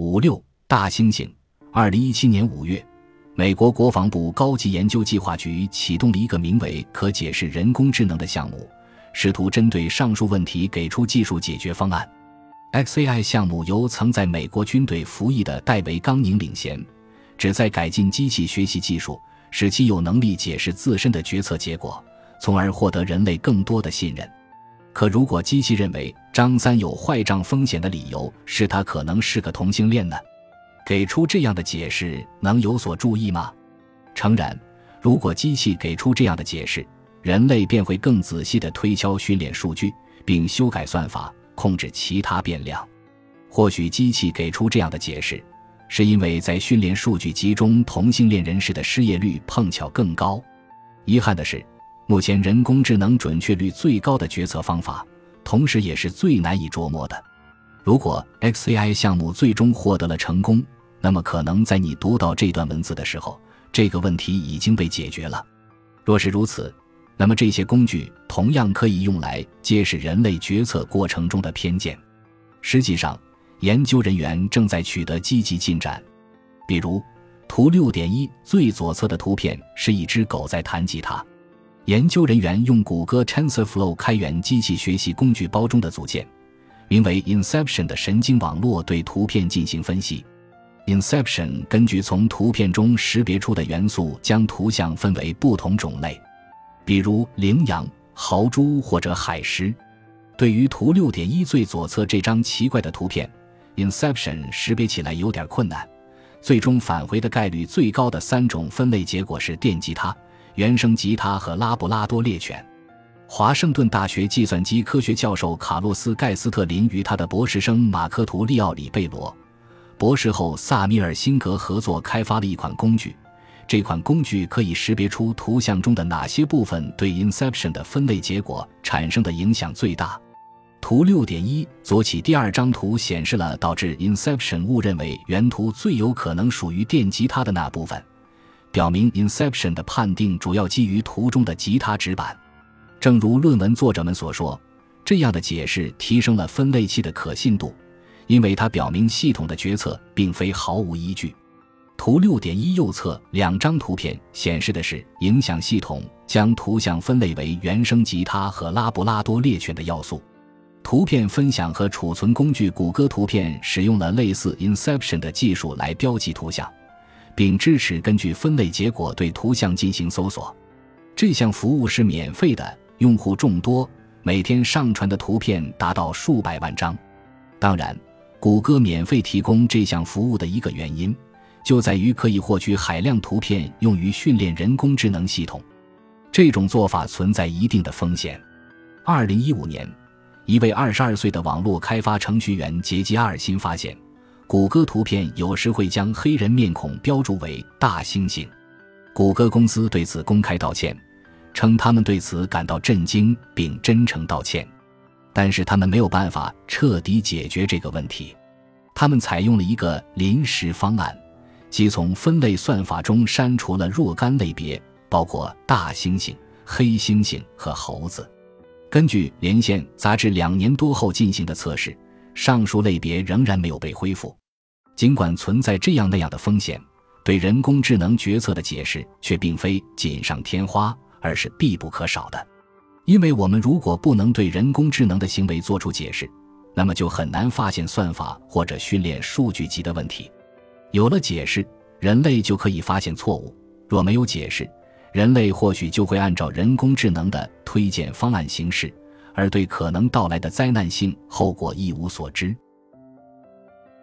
五六大猩猩。二零一七年五月，美国国防部高级研究计划局启动了一个名为“可解释人工智能”的项目，试图针对上述问题给出技术解决方案。XAI 项目由曾在美国军队服役的戴维·冈宁领衔，旨在改进机器学习技术，使其有能力解释自身的决策结果，从而获得人类更多的信任。可如果机器认为张三有坏账风险的理由是他可能是个同性恋呢？给出这样的解释能有所注意吗？诚然，如果机器给出这样的解释，人类便会更仔细地推敲训练数据，并修改算法，控制其他变量。或许机器给出这样的解释，是因为在训练数据集中，同性恋人士的失业率碰巧更高。遗憾的是。目前人工智能准确率最高的决策方法，同时也是最难以琢磨的。如果 XAI 项目最终获得了成功，那么可能在你读到这段文字的时候，这个问题已经被解决了。若是如此，那么这些工具同样可以用来揭示人类决策过程中的偏见。实际上，研究人员正在取得积极进展。比如，图六点一最左侧的图片是一只狗在弹吉他。研究人员用谷歌 TensorFlow 开源机器学习工具包中的组件，名为 Inception 的神经网络对图片进行分析。Inception 根据从图片中识别出的元素，将图像分为不同种类，比如羚羊、豪猪或者海狮。对于图六点一最左侧这张奇怪的图片，Inception 识别起来有点困难。最终返回的概率最高的三种分类结果是电吉他。原声吉他和拉布拉多猎犬。华盛顿大学计算机科学教授卡洛斯·盖斯特林与他的博士生马克图利奥里贝罗博士后萨米尔辛格合作开发了一款工具。这款工具可以识别出图像中的哪些部分对 Inception 的分类结果产生的影响最大。图六点一左起第二张图显示了导致 Inception 误认为原图最有可能属于电吉他的那部分。表明 Inception 的判定主要基于图中的吉他指板，正如论文作者们所说，这样的解释提升了分类器的可信度，因为它表明系统的决策并非毫无依据。图六点一右侧两张图片显示的是影响系统将图像分类为原声吉他和拉布拉多猎犬的要素。图片分享和储存工具谷歌图片使用了类似 Inception 的技术来标记图像。并支持根据分类结果对图像进行搜索。这项服务是免费的，用户众多，每天上传的图片达到数百万张。当然，谷歌免费提供这项服务的一个原因，就在于可以获取海量图片用于训练人工智能系统。这种做法存在一定的风险。二零一五年，一位二十二岁的网络开发程序员杰基阿尔辛发现。谷歌图片有时会将黑人面孔标注为大猩猩，谷歌公司对此公开道歉，称他们对此感到震惊并真诚道歉，但是他们没有办法彻底解决这个问题。他们采用了一个临时方案，即从分类算法中删除了若干类别，包括大猩猩、黑猩猩和猴子。根据《连线》杂志两年多后进行的测试，上述类别仍然没有被恢复。尽管存在这样那样的风险，对人工智能决策的解释却并非锦上添花，而是必不可少的。因为我们如果不能对人工智能的行为做出解释，那么就很难发现算法或者训练数据集的问题。有了解释，人类就可以发现错误；若没有解释，人类或许就会按照人工智能的推荐方案行事，而对可能到来的灾难性后果一无所知。